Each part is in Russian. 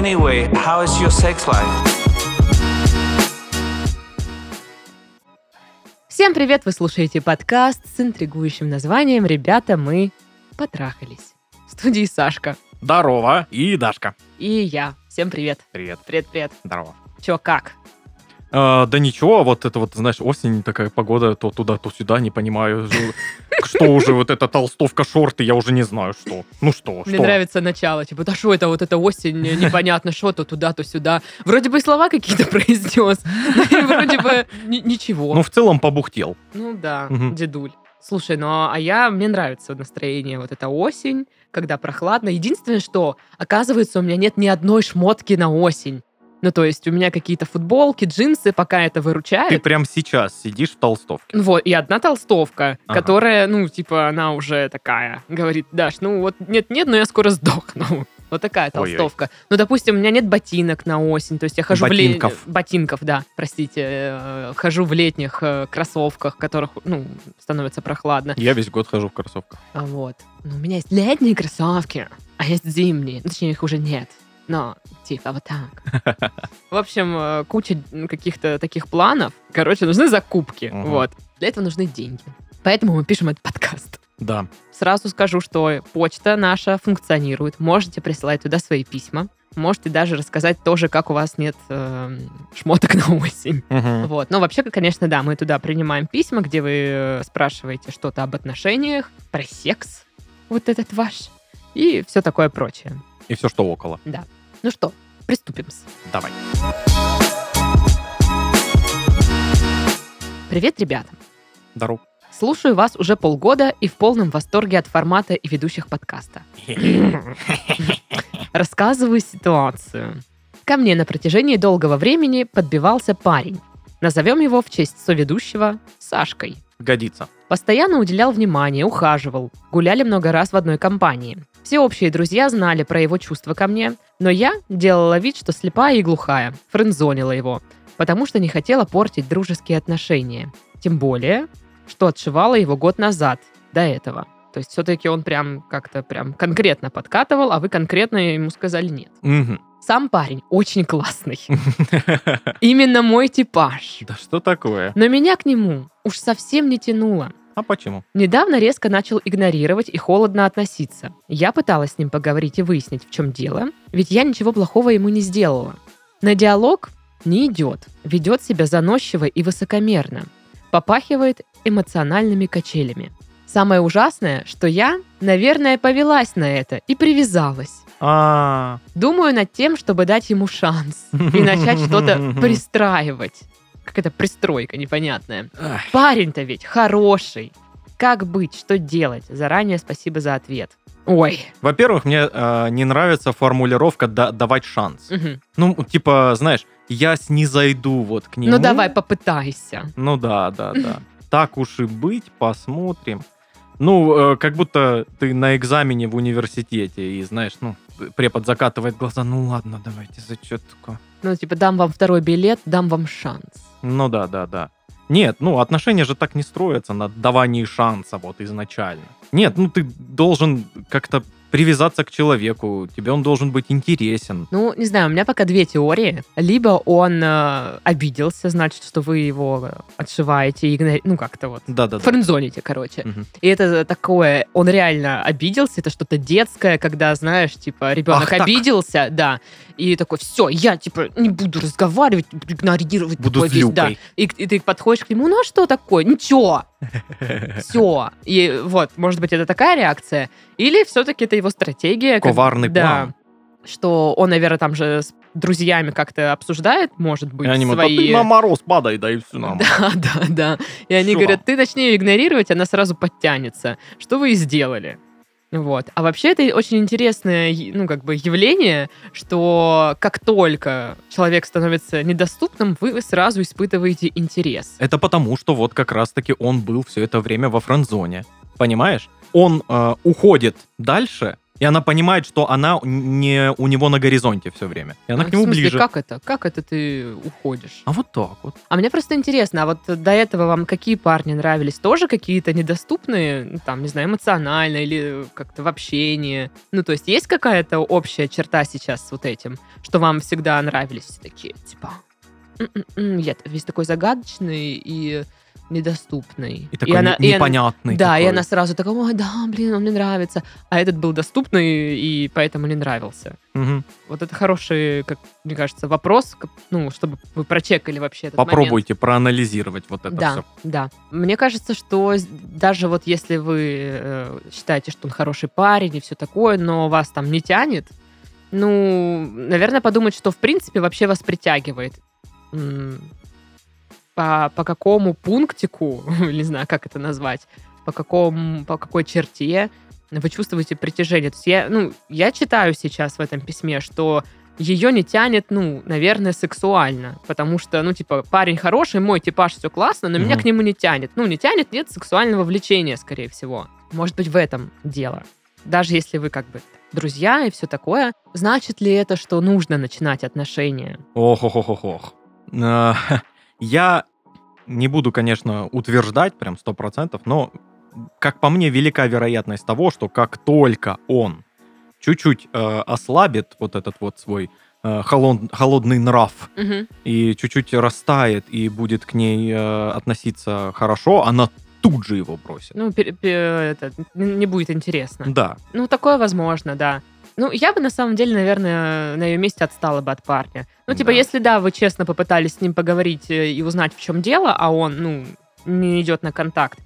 Anyway, how is your sex life? Всем привет! Вы слушаете подкаст с интригующим названием «Ребята, мы потрахались». В студии Сашка Здорово. И Дашка. и я. Всем привет. Привет. Привет-привет. Здорово. Чё, как? А, да ничего, вот это вот, знаешь, осень такая погода, то туда, то сюда, не понимаю. Что уже вот эта толстовка, шорты, я уже не знаю, что. Ну что, Мне что? нравится начало. Типа, да что это, вот это осень, не- непонятно что, то туда, то сюда. Вроде бы слова какие-то произнес, вроде бы ни- ничего. Ну, в целом побухтел. Ну да, дедуль. Слушай, ну а я, мне нравится настроение, вот это осень, когда прохладно. Единственное, что, оказывается, у меня нет ни одной шмотки на осень. Ну, то есть у меня какие-то футболки, джинсы, пока это выручает. Ты прям сейчас сидишь в толстовке. Вот, и одна толстовка, Ага. которая, ну, типа, она уже такая, говорит, Даш, ну вот нет-нет, но я скоро сдохну. Вот такая Ой-ой. толстовка. Ну, допустим, у меня нет ботинок на осень, то есть я хожу в Ботинков. ле- Ботинков, да, простите. э, Хожу в летних э, кроссовках, которых, ну, становится прохладно. Я весь год хожу в кроссовках. А Вот. Ну, у меня есть летние кроссовки, а есть зимние. Ну, точнее, их уже нет. Но, типа, вот так. В общем, э, куча каких-то таких планов. Короче, нужны закупки. Мгм. Вот. Для этого нужны деньги. Поэтому мы пишем этот подкаст. Да. Сразу скажу, что почта наша функционирует. Можете присылать туда свои письма. Можете даже рассказать тоже, как у вас нет э, шмоток на осень. Мгм. Вот. Но вообще, конечно, да, мы туда принимаем письма, где вы э, спрашиваете что-то об отношениях, про секс, вот этот ваш, и все такое прочее. И все, что около. Ну что, приступим. Давай. Привет, ребята. Здорово. Слушаю вас уже полгода и в полном восторге от формата и ведущих подкаста. Рассказываю ситуацию. Ко мне на протяжении долгого времени подбивался парень. Назовем его в честь соведущего Сашкой. Годится. Постоянно уделял внимание, ухаживал. Гуляли много раз в одной компании. Все общие друзья знали про его чувства ко мне, но я делала вид, что слепая и глухая, френдзонила его, потому что не хотела портить дружеские отношения. Тем более, что отшивала его год назад, до этого. То есть все-таки он прям как-то прям конкретно подкатывал, а вы конкретно ему сказали нет. Мгм. Сам парень очень классный. Именно мой типаж. Да что такое? Но меня к нему уж совсем не тянуло. А почему? Недавно резко начал игнорировать и холодно относиться. Я пыталась с ним поговорить и выяснить, в чем дело, ведь я ничего плохого ему не сделала. На диалог не идет, ведет себя заносчиво и высокомерно, попахивает эмоциональными качелями. Самое ужасное, что я, наверное, повелась на это и привязалась. А, Думаю над тем, чтобы дать ему шанс и начать что-то пристраивать. Какая-то пристройка непонятная. ах, Парень-то ведь хороший. Как быть, что делать? Заранее спасибо за ответ. Ой. Во-первых, мне э, не нравится формулировка «да- давать шанс. Мгм. Ну, типа, знаешь, я снизойду вот к нему. Ну давай, попытайся. Ну да, да, да. Так уж и быть, посмотрим. Ну, э, как будто ты на экзамене в университете, и знаешь, ну, препод закатывает глаза, ну ладно, давайте зачетку. Ну, типа, дам вам второй билет, дам вам шанс. Ну да, да, да. Нет, ну отношения же так не строятся на давании шанса вот изначально. Нет, ну ты должен как-то привязаться к человеку, тебе он должен быть интересен. Ну, не знаю, у меня пока две теории. Либо он э, обиделся, значит, что вы его э, отшиваете, игнори- ну, как-то вот. Да-да-да. Френдзоните, короче. Мгм. И это такое, он реально обиделся, это что-то детское, когда, знаешь, типа, ребенок Ах так. обиделся, да, и такой, все, я, типа, не буду разговаривать, буду игнорировать. Буду такой весь, да. И, и ты подходишь к нему, ну а что такое? Ничего, все. И вот, может быть, это такая реакция, или все-таки это его стратегия. как- Коварный да, план. Что он, наверное, там же с друзьями как-то обсуждает, может быть, И они ему, «Да свои... ты на мороз падай, да и все нормально. Да, да, да. И они Всё. говорят, ты начни ее игнорировать, она сразу подтянется. Что вы и сделали. Вот. А вообще это очень интересное, ну, как бы явление, что как только человек становится недоступным, вы сразу испытываете интерес. Это потому, что вот как раз-таки он был все это время во френдзоне. Понимаешь? Он э, уходит дальше, И она понимает, что она не у него на горизонте все время. И она А к нему в смысле, ближе. как это? Как это ты уходишь? А вот так вот. А мне просто интересно, а вот до этого вам какие парни нравились? Тоже какие-то недоступные, ну, там, не знаю, эмоционально или как-то в общении? Ну, то есть есть какая-то общая черта сейчас с вот этим, что вам всегда нравились такие, типа, «М-м-м, я весь такой загадочный и недоступный. И такой она- и она- непонятный. да, и такой. она сразу такая, ой, да, блин, он мне нравится. А этот был доступный и поэтому не нравился. Мгм. Вот это хороший, как мне кажется, вопрос, ну, чтобы вы прочекали вообще этот момент. Попробуйте проанализировать вот это Да, все. да. Мне кажется, что даже вот если вы э, считаете, что он хороший парень и все такое, но вас там не тянет, ну, наверное, подумать, что в принципе вообще вас притягивает. По, по какому пунктику, не знаю, как это назвать, по, какому, по какой черте вы чувствуете притяжение. То есть я, ну, я читаю сейчас в этом письме, что ее не тянет, ну, наверное, сексуально. Потому что, ну, типа, парень хороший, мой типаж, все классно, но меня Мгм. к нему не тянет. Ну, не тянет, нет сексуального влечения, скорее всего. Может быть, в этом дело. Даже если вы как бы друзья и все такое, значит ли это, что нужно начинать отношения? Ох, ох, ох, ох, ох. Э, Я не буду, конечно, утверждать прям сто процентов, но, как по мне, велика вероятность того, что как только он чуть-чуть э, ослабит вот этот вот свой э, холод- холодный нрав Мгм. и чуть-чуть растает и будет к ней э, относиться хорошо, она тут же его бросит. Ну, пер- пер- это, не будет интересно. Да, Ну, такое возможно, да. Ну, я бы на самом деле, наверное, на ее месте отстала бы от парня. Ну, типа, Да. если да, вы честно попытались с ним поговорить э, и узнать, в чем дело, а он, ну, не идет на контакт.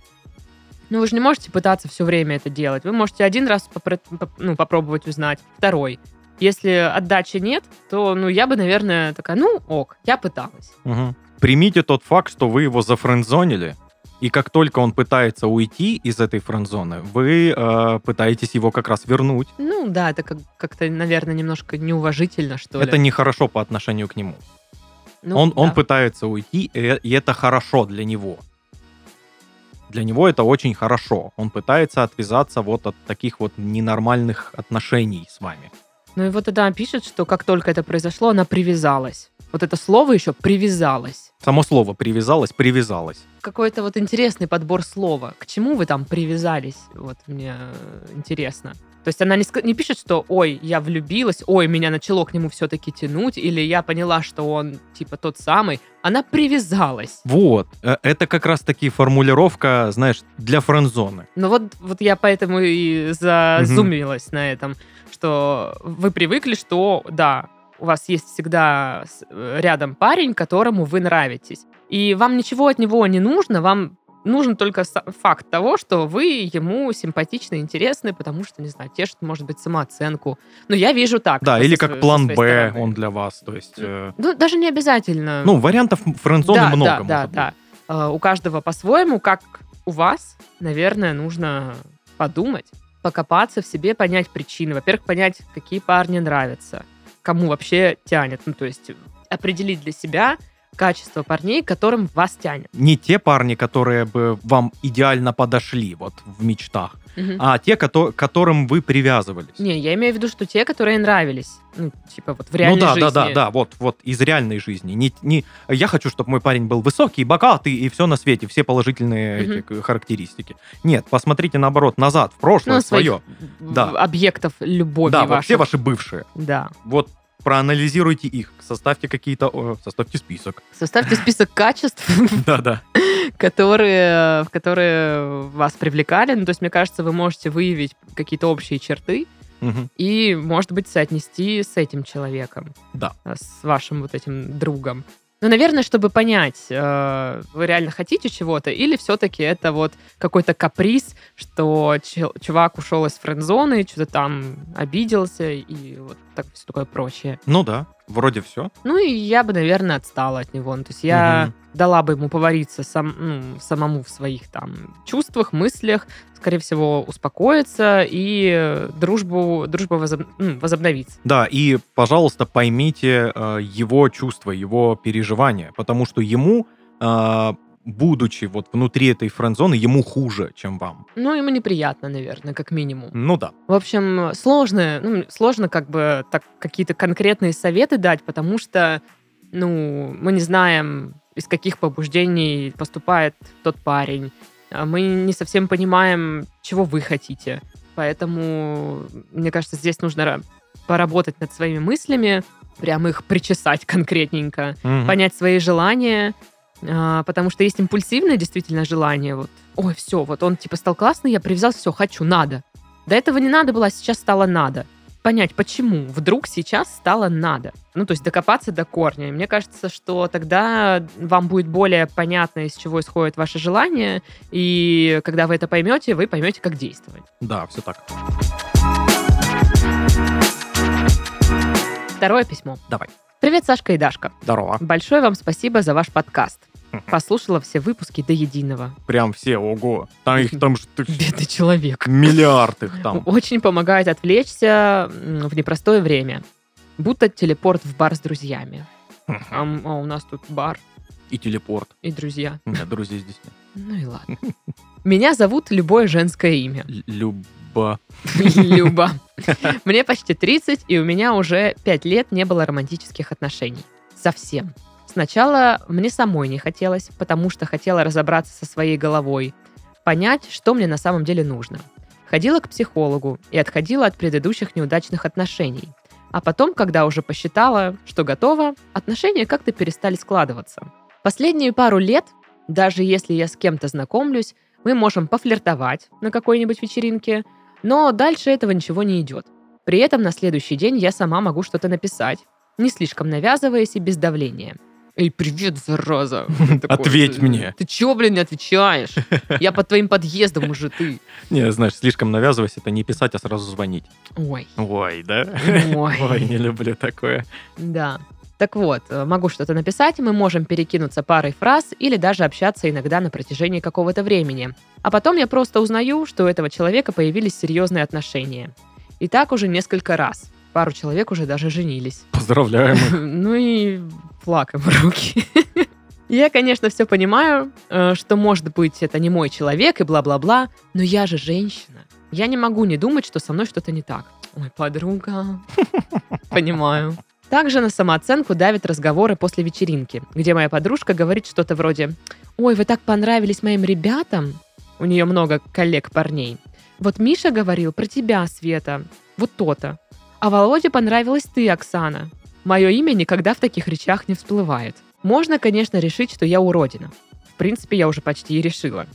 Ну, вы же не можете пытаться все время это делать. Вы можете один раз попро- поп- ну, попробовать узнать, второй. Если отдачи нет, то, ну, я бы, наверное, такая, ну, ок, я пыталась. Мгм. Примите тот факт, что вы его зафрендзонили, и как только он пытается уйти из этой френдзоны, вы э, пытаетесь его как раз вернуть. Ну, да, это как- как-то, наверное, немножко неуважительно, что ли. Это нехорошо по отношению к нему. Ну, он, он да. пытается уйти, и, и это хорошо для него. Для него это очень хорошо. Он пытается отвязаться вот от таких вот ненормальных отношений с вами. Ну и вот тогда пишет, что как только это произошло, она привязалась. Вот это слово еще привязалась. Само слово привязалось, привязалось. Какой-то вот интересный подбор слова. К чему вы там привязались? Вот мне э, интересно. То есть она не, не пишет, что «Ой, я влюбилась», «Ой, меня начало к нему все-таки тянуть», или «Я поняла, что он типа тот самый». Она привязалась. Вот. Э, Это как раз-таки формулировка, знаешь, для френдзоны. Ну вот, вот я поэтому и зазумилась на этом, что вы привыкли, что да, у вас есть всегда э, рядом парень, которому вы нравитесь. И вам ничего от него не нужно, вам нужен только факт того, что вы ему симпатичны, интересны, потому что, не знаю, тешит, может быть, самооценку. Ну, я вижу так. Да, или как план Б он для вас. То есть, э, Ну, даже не обязательно. ну, вариантов френдзоны да, много. да, да, быть. да. Э, У каждого по-своему, как у вас, наверное, нужно подумать, покопаться в себе, понять причины. Во-первых, понять, какие парни нравятся, кому вообще тянет. Ну, то есть определить для себя качество парней, которым вас тянет. Не те парни, которые бы вам идеально подошли вот в мечтах, Мгм. а те, кото- которым вы привязывались. Не, я имею в виду, что те, которые нравились. Ну, типа вот в Ну реальной да, жизни. да, да, да, вот, вот из реальной жизни. Не, не, я хочу, чтобы мой парень был высокий, богатый и все на свете, все положительные Мгм. эти характеристики. Нет, посмотрите наоборот назад, в прошлое Ну, свое. Да. объектов любови Да, вот ваших. все ваши бывшие. Да. Вот проанализируйте их, составьте какие-то, составьте список. Составьте список качеств, Да-да. которые, которые вас привлекали. Ну, то есть, мне кажется, вы можете выявить какие-то общие черты и, может быть, соотнести с этим человеком, Да. с вашим вот этим другом. Ну, наверное, чтобы понять, э, вы реально хотите чего-то, или все-таки это вот какой-то каприз, что чувак ушел из френд-зоны, что-то там обиделся и вот так все такое прочее. Ну да, вроде все. Ну и я бы, наверное, отстала от него. Ну, то есть я дала бы ему повариться сам, ну, самому в своих там чувствах, мыслях, скорее всего, успокоиться и дружбу, дружба возоб- ну, возобновится. Да, и, пожалуйста, поймите э, его чувства, его переживания, потому что ему э, будучи вот внутри этой френд-зоны, ему хуже, чем вам. Ну, ему неприятно, наверное, как минимум. Ну да. В общем, сложно, ну, сложно как бы так какие-то конкретные советы дать, потому что, ну, мы не знаем, из каких побуждений поступает тот парень. А Мы не совсем понимаем, чего вы хотите. Поэтому, мне кажется, здесь нужно ра- поработать над своими мыслями, прям их причесать конкретненько, Мгм. понять свои желания, а, потому что есть импульсивное действительно желание. Вот, ой, все, вот он типа стал классный, я привязал, все, хочу, надо. До этого не надо было, а сейчас стало надо. Понять, почему вдруг сейчас стало надо. Ну, то есть докопаться до корня. И мне кажется, что тогда вам будет более понятно, из чего исходит ваше желание, и когда вы это поймете, вы поймете, как действовать. Да, все так. Второе письмо. Давай. Привет, Сашка и Дашка. Здорово. Большое вам спасибо за ваш подкаст. Послушала все выпуски до единого. Прям все, ого. Там их там ж ты- Бедный человек. миллиард их там. Очень помогает отвлечься в непростое время. Будто телепорт в бар с друзьями. А, а у нас тут бар И телепорт. и друзья. Нет, друзей здесь нет. Ну и ладно. Меня зовут любое женское имя. Люба. Люба. Мне почти 30, и у меня уже 5 лет не было романтических отношений. Совсем. Сначала мне самой не хотелось, потому что хотела разобраться со своей головой, понять, что мне на самом деле нужно. Ходила к психологу и отходила от предыдущих неудачных отношений. А потом, когда уже посчитала, что готова, отношения как-то перестали складываться. Последние пару лет, даже если я с кем-то знакомлюсь, мы можем пофлиртовать на какой-нибудь вечеринке, но дальше этого ничего не идет. При этом на следующий день я сама могу что-то написать, не слишком навязываясь и без давления. Эй, привет, зараза. Ответь «Ты- мне». Ты чё, блин, не отвечаешь? Я под твоим подъездом уже, ты. Не, знаешь, слишком навязываясь, это не писать, а сразу звонить. Ой, Ой, да? ой. Ой, не люблю такое. Да. Так вот, э, могу что-то написать, мы можем перекинуться парой фраз или даже общаться иногда на протяжении какого-то времени. А потом я просто узнаю, что у этого человека появились серьезные отношения. И так уже несколько раз. Пару человек уже даже женились. Поздравляем. Ну и флаг в руки. Я, конечно, все понимаю, э, что, может быть, это не мой человек и бла-бла-бла, но я же женщина. Я не могу не думать, что со мной что-то не так. Ой, подруга. Понимаю. Также на самооценку давят разговоры после вечеринки, где моя подружка говорит что-то вроде «Ой, вы так понравились моим ребятам». У нее много коллег-парней. Вот Миша говорил про тебя, Света. Вот то-то. А Володе понравилась ты, Оксана. Мое имя никогда в таких речах не всплывает. Можно, конечно, решить, что я уродина. В принципе, я уже почти и решила.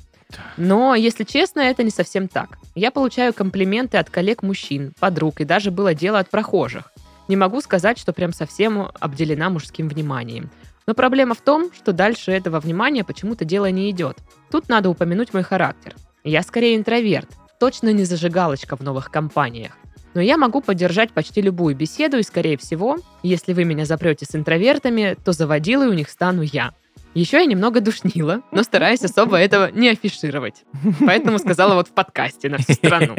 Но, если честно, это не совсем так. Я получаю комплименты от коллег-мужчин, подруг и даже было дело от прохожих. Не могу сказать, что прям совсем обделена мужским вниманием. Но проблема в том, что дальше этого внимания почему-то дело не идет. Тут надо упомянуть мой характер. Я скорее интроверт, точно не зажигалочка в новых компаниях. Но я могу поддержать почти любую беседу, и, скорее всего, если вы меня запрете с интровертами, то заводилой у них стану я. Еще я немного душнила, но стараюсь особо этого не афишировать. Поэтому сказала вот в подкасте на всю страну.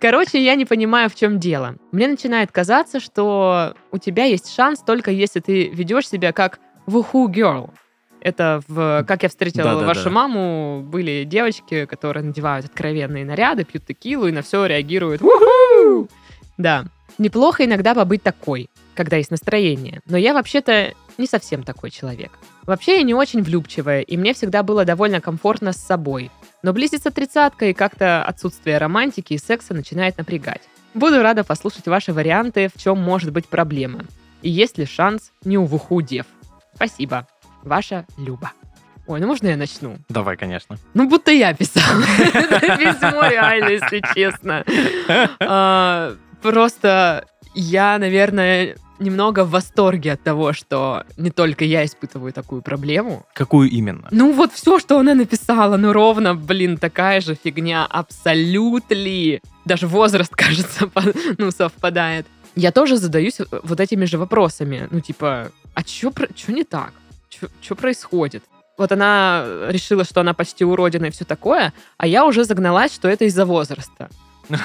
Короче, я не понимаю, в чем дело. Мне начинает казаться, что у тебя есть шанс только если ты ведешь себя как woohoo girl. Это в «Как я встретила Да-да-да. вашу маму» были девочки, которые надевают откровенные наряды, пьют текилу и на все реагируют «Уху!». Да. Неплохо иногда побыть такой, когда есть настроение. Но я вообще-то не совсем такой человек. Вообще я не очень влюбчивая, и мне всегда было довольно комфортно с собой. Но близится тридцатка, и как-то отсутствие романтики и секса начинает напрягать. Буду рада послушать ваши варианты, в чем может быть проблема. И есть ли шанс не увуху дев. Спасибо. Ваша Люба. Ой, ну можно я начну? Давай, конечно. Ну, будто я писала. Это письмо реально, если честно. А, Просто я, наверное, немного в восторге от того, что не только я испытываю такую проблему. Какую именно? Ну вот все, что она написала, ну ровно, блин, такая же фигня, абсолютно. Даже возраст, кажется, ну, совпадает. Я тоже задаюсь вот этими же вопросами. Ну, типа, а что не так? Что происходит? Вот она решила, что она почти уродина и все такое, а я уже загналась, что это из-за возраста.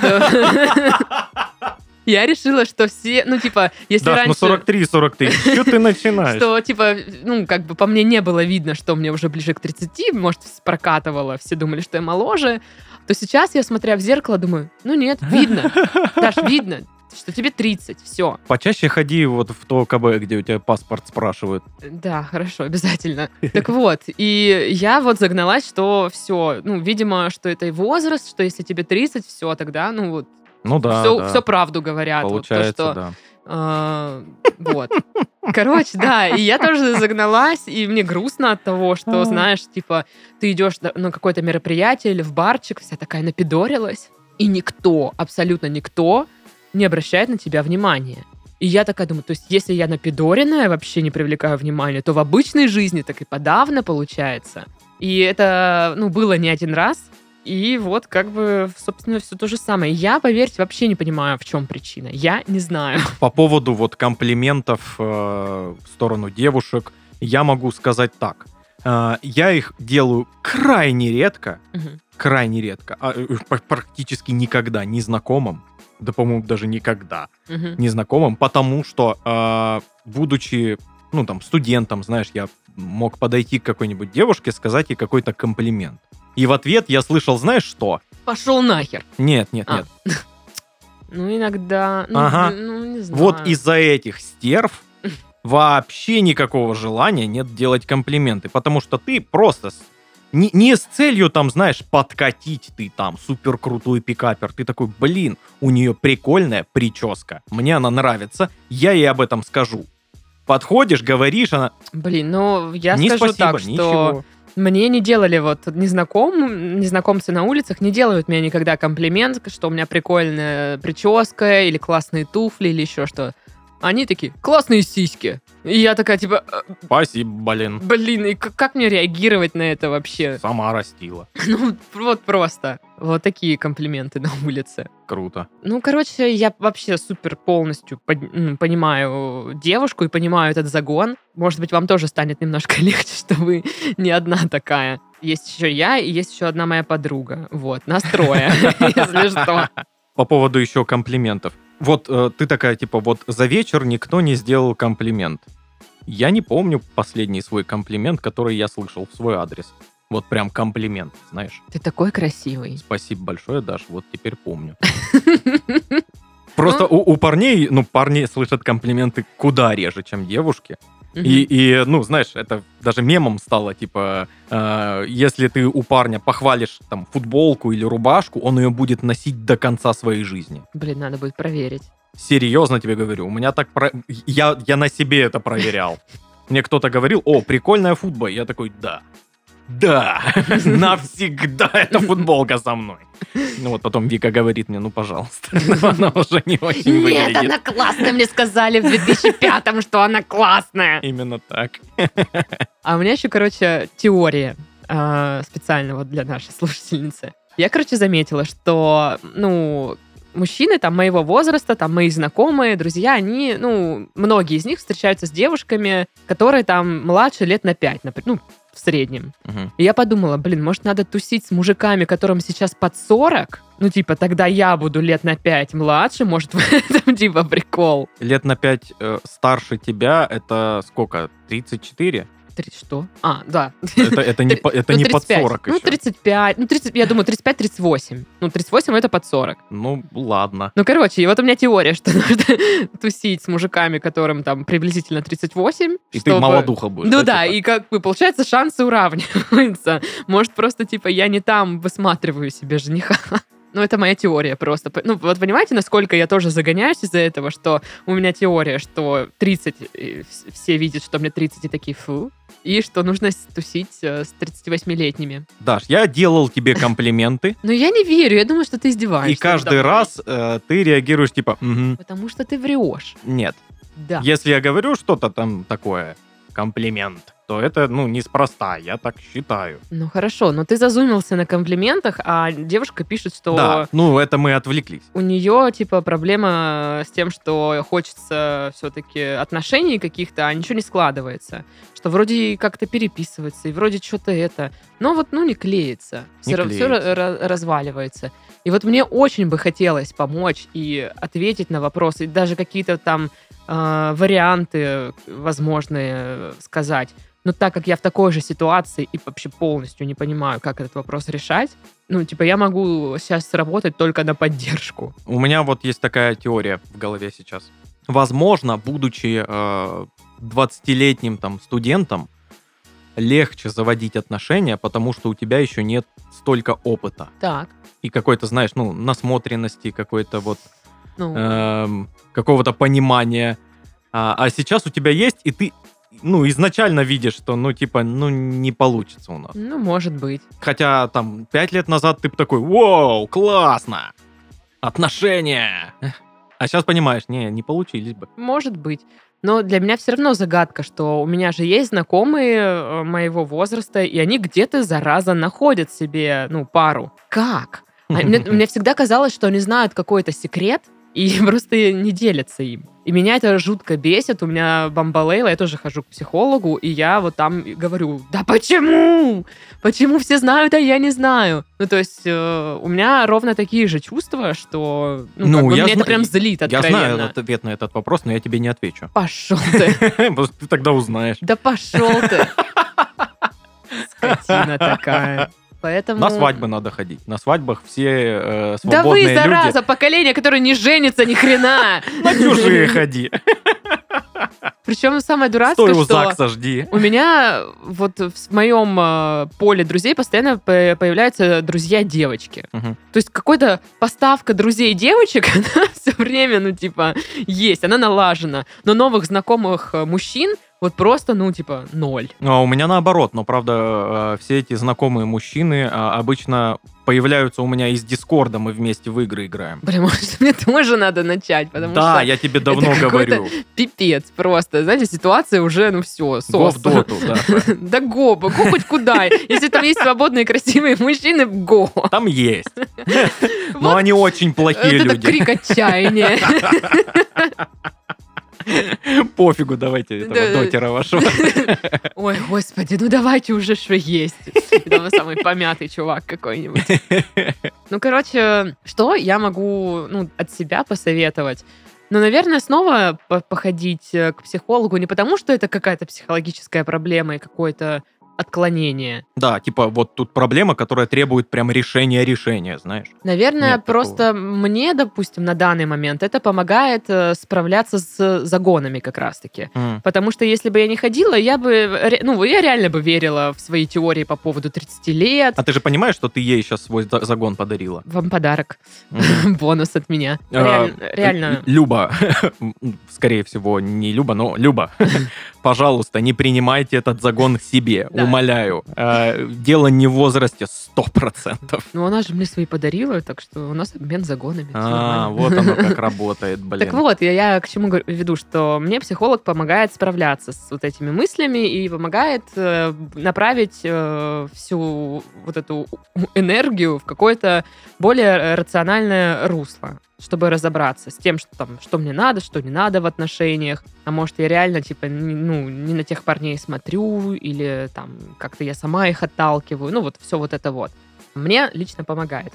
Я решила, что все, ну, типа, если Даш, ну раньше... 43, 43. Что ты начинаешь? Что, типа, ну, как бы по мне не было видно, что мне уже ближе к 30, может, прокатывало, все думали, что я моложе, то сейчас я, смотря в зеркало, думаю, ну нет, видно, Даш, видно, что тебе 30, все. Почаще ходи вот в то КБ, где у тебя паспорт спрашивают. Да, хорошо, обязательно. Так вот, и я вот загналась, что все, ну, видимо, что это и возраст, что если тебе 30, все, тогда, ну, вот, Ну да, все, да. все правду говорят. Вот то, Получается, что, да. а, вот. Короче, да, и я тоже загналась, и мне грустно от того, что, А. знаешь, типа, ты идешь на- на какое-то мероприятие или в барчик, вся такая напидорилась, и никто, абсолютно никто не обращает на тебя внимания. И я такая думаю, то есть если я напидоренная, вообще не привлекаю внимания, то в обычной жизни так и подавно получается. И это, ну, было не один раз. И вот как бы, собственно, все то же самое. Я, поверьте, вообще не понимаю, в чем причина. Я не знаю. По поводу вот комплиментов э, в сторону девушек, я могу сказать так. Э, я их делаю крайне редко, Мгм. крайне редко, а, э, пр- практически никогда незнакомым, да, по-моему, даже никогда Мгм. незнакомым, потому что, э, будучи, ну, там, студентом, знаешь, я мог подойти к какой-нибудь девушке, сказать ей какой-то комплимент. И в ответ я слышал, знаешь что? Пошел нахер. Нет, нет, А, нет. Ну, иногда, ну, Ага. ну, не знаю. Вот из-за этих стерв вообще никакого желания нет делать комплименты, потому что ты просто не, не с целью там, знаешь, подкатить ты там супер крутой пикапер. Ты такой, блин, у нее прикольная прическа, мне она нравится, я ей об этом скажу. Подходишь, говоришь, она, Блин, ну, я не скажу спасибо, так, что ничего. мне не делали вот незнаком, незнакомцы на улицах не делают мне никогда комплимент, что у меня прикольная прическа или классные туфли или еще что. Они такие, классные сиськи. И я такая, типа, «Э, Спасибо, блин. блин, и как мне реагировать на это вообще? Сама растила. Ну, вот просто. Вот такие комплименты на улице. Круто. Ну, короче, я вообще супер полностью под- ну, понимаю девушку и понимаю этот загон. Может быть, вам тоже станет немножко легче, что вы не одна такая. Есть еще я и есть еще одна моя подруга. Вот, настроя, если что. По поводу еще комплиментов. Вот э, ты такая, типа, вот за вечер никто не сделал комплимент. Я не помню последний свой комплимент, который я слышал в свой адрес. Вот прям комплимент, знаешь. Ты такой красивый. Спасибо большое, Даш, вот теперь помню. Просто у, у парней, ну, парни слышат комплименты куда реже, чем девушки. И, и, ну, знаешь, это даже мемом стало, типа, э, если ты у парня похвалишь там футболку или рубашку, он ее будет носить до конца своей жизни. Блин, надо будет проверить. Серьезно тебе говорю, у меня так... Про... Я, я на себе это проверял. Мне кто-то говорил, о, прикольная футбол. Я такой, да. Да, навсегда эта футболка со мной. Ну вот потом Вика говорит мне, ну пожалуйста, но она уже не очень Нет, выглядит. она классная. Мне сказали в 2005-м, что она классная. Именно так. А у меня еще, короче, теория а, специально вот для нашей слушательницы. Я, короче, заметила, что, ну, мужчины там моего возраста, там мои знакомые, друзья, они, ну, многие из них встречаются с девушками, которые там младше лет на 5, например, ну, в среднем. Мгм. И я подумала, блин, может, надо тусить с мужиками, которым сейчас под 40? Ну, типа, тогда я буду лет на 5 младше, может, в этом, типа, прикол. Лет на 5 старше тебя, это сколько? 34? Три- что? А, да. Это, это не, это Ну, не под 35. 40 Ну, еще. 35. Ну, 30, я думаю, 35-38. Ну, 38 это под 40. Ну, ладно. Ну, короче, и вот у меня теория, что нужно тусить с мужиками, которым там приблизительно 38. И ты чтобы- молодуха будешь. Ну да, типа? и как бы получается шансы уравниваются. Может, просто типа я не там высматриваю себе жениха. Ну, это моя теория просто. Ну, вот понимаете, насколько я тоже загоняюсь из-за этого, что у меня теория, что 30, э, вс- все видят, что мне 30 и такие фу, и что нужно тусить э, с 38-летними. Даш, я делал тебе комплименты, Но я не верю, я думаю, что ты издеваешься. и каждый раз э, ты реагируешь типа, «Мгм, Потому что ты врешь. нет. Да. Если я говорю что-то там такое, комплимент, то это, ну, неспроста, я так считаю. Ну хорошо, но ты зазумился на комплиментах, а девушка пишет, что Да, ну, это мы отвлеклись. у нее типа проблема с тем, что хочется все-таки отношений каких-то, а ничего не складывается. Что вроде как-то переписывается, и вроде что-то это. Но вот, ну, не клеится. Не Все, клеится. разваливается. И вот мне очень бы хотелось помочь и ответить на вопросы, и даже какие-то там э, варианты возможные э, сказать. Но так как я в такой же ситуации и вообще полностью не понимаю, как этот вопрос решать, ну, типа, я могу сейчас сработать только на поддержку. У меня вот есть такая теория в голове сейчас. Возможно, будучи э, 20-летним там студентом, легче заводить отношения, потому что у тебя еще нет столько опыта. Так, И какой-то, знаешь, ну, насмотренности, какой-то вот ну, эм, какого-то понимания. А, а сейчас у тебя есть, и ты, ну, изначально видишь, что, ну, типа, ну, не получится у нас. ну, может быть. Хотя, там, пять лет назад ты бы такой, вау, классно, отношения. А сейчас понимаешь, не, не получились бы. Может быть. Но для меня все равно загадка, что у меня же есть знакомые э, моего возраста, и они где-то, зараза, находят себе, ну, пару. Как? А мне, мне всегда казалось, что они знают какой-то секрет и просто не делятся им. И меня это жутко бесит. У меня бомбалейла, я тоже хожу к психологу, и я вот там говорю, да почему? Почему все знают, а я не знаю? Ну, то есть э, у меня ровно такие же чувства, что ну, Ну, как бы я меня это зна- прям злит Я откровенно. знаю этот ответ на этот вопрос, но я тебе не отвечу. Пошел ты. Ты тогда узнаешь. Да пошел ты. Скотина такая. Поэтому... На свадьбы надо ходить. На свадьбах все э, Да вы, свободные зараза, люди. поколение, которое не женится ни хрена. На чужие ходи. Причем самое Стой дурацкое, у что ЗАГСа жди. у меня вот в моем э, поле друзей постоянно по- появляются друзья девочки. Мгм. То есть какой-то поставка друзей девочек, она все время, ну, типа, есть, она налажена. Но новых знакомых э, мужчин вот просто, ну, типа, ноль. Ну, а у меня наоборот, но правда э, все эти знакомые мужчины а, обычно появляются у меня из Дискорда, мы вместе в игры играем. Блин, может, мне тоже надо начать, потому да, что я тебе давно говорю. пипец просто. Знаете, ситуация уже, ну, все, Го в сос. доту, да. Да го, го хоть куда. Если там есть свободные красивые мужчины, го. Там есть. Но они очень плохие это люди. крик отчаяния. Пофигу, давайте этого Да, дотера вашего. Ой, господи, ну давайте уже что есть. Там самый помятый чувак какой-нибудь. Ну, короче, что я могу ну, от себя посоветовать? Ну, наверное, снова по- походить э, к психологу не потому, что это какая-то психологическая проблема и какое-то отклонение. Да, типа вот тут проблема, которая требует прям решения решения, знаешь. Наверное, Нет просто мне, допустим, на данный момент это помогает э, справляться с загонами как раз-таки. М. Потому что если бы я не ходила, я бы, ну, я реально бы верила в свои теории по поводу 30 лет. А ты же понимаешь, что ты ей сейчас свой за- загон подарила? Вам подарок. Мгм. Бонус от меня. А, Реаль- Реально. Люба, скорее всего, не Люба, но Люба, пожалуйста, не принимайте этот загон к себе, Да. умоляю. Э, Дело не в возрасте 100%. Ну, она же мне свои подарила, так что у нас обмен загонами. А, вот оно как работает, блин. Так вот, я, я к чему веду, что мне психолог помогает справляться с вот этими мыслями и помогает э, направить э, всю вот эту энергию в какое-то более рациональное русло, чтобы разобраться с тем, что там, что мне надо, что не надо в отношениях. А может, я реально, типа, не- ну, не на тех парней смотрю, или там как-то я сама их отталкиваю. Ну, вот все вот это вот. Мне лично помогает.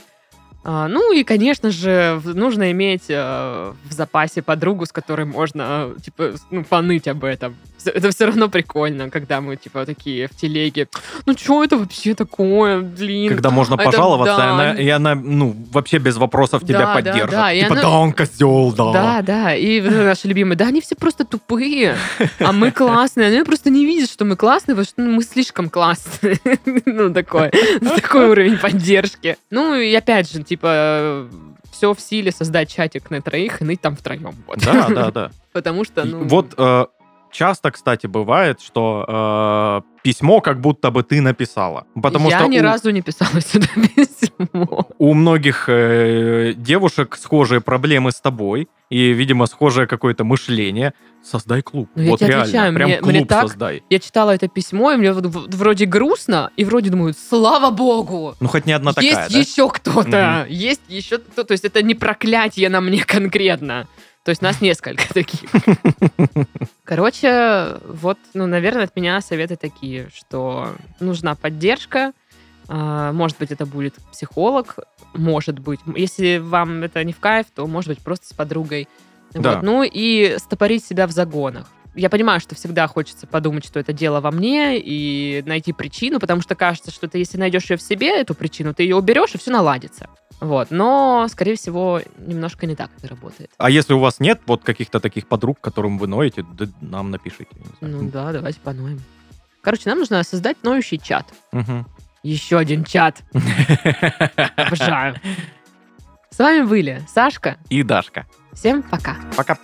А, ну и, конечно же, нужно иметь э, в запасе подругу, с которой можно, э, типа, ну, поныть об этом. Это все равно прикольно, когда мы, типа, такие в телеге. Ну, что это вообще такое, блин? Когда можно Это пожаловаться, да. и, она, и она, ну, вообще без вопросов тебя Да, да, поддержит. да, Типа, она- да, он козел, да. Да, да, и наши любимые, да, они все просто тупые, а мы классные. Они просто не видят, что мы классные, потому что ну, мы слишком классные. Ну, такой, такой уровень поддержки. Ну, и опять же, типа, все в силе создать чатик на троих и ныть там втроем. Вот. Да, да, да. Потому что, ну... Вот, э, часто, кстати, бывает, что э, письмо как будто бы ты написала. Потому я что ни у, разу не писала сюда письмо. у многих э, девушек схожие проблемы с тобой, и, видимо, схожее какое-то мышление. Создай клуб. Ну, я вот тебе реально, отвечаю, прям мне- клуб мне так- создай. Я читала это письмо, и мне вот вроде грустно, и вроде думаю, слава богу, Ну, хоть не одна такая, есть да? еще кто-то, есть еще кто То есть это не проклятие на мне конкретно. То есть нас несколько таких. Короче, вот, ну, наверное, от меня советы такие, что нужна поддержка. а, Может быть, это будет психолог, может быть. Если вам это не в кайф, то, может быть, просто с подругой. Да. Вот. Ну и стопорить себя в загонах. Я понимаю, что всегда хочется подумать, что это дело во мне, и найти причину, потому что кажется, что ты, если найдешь ее в себе, эту причину, ты ее уберешь, и все наладится. Вот. Но, скорее всего, немножко не так это работает. А если у вас нет вот каких-то таких подруг, которым вы ноете, да нам напишите. Ну да, давайте поноем. Короче, нам нужно создать ноющий чат. Мгм. Еще один чат. Обожаю. С вами были Сашка. И Дашка. Всем пока. Пока.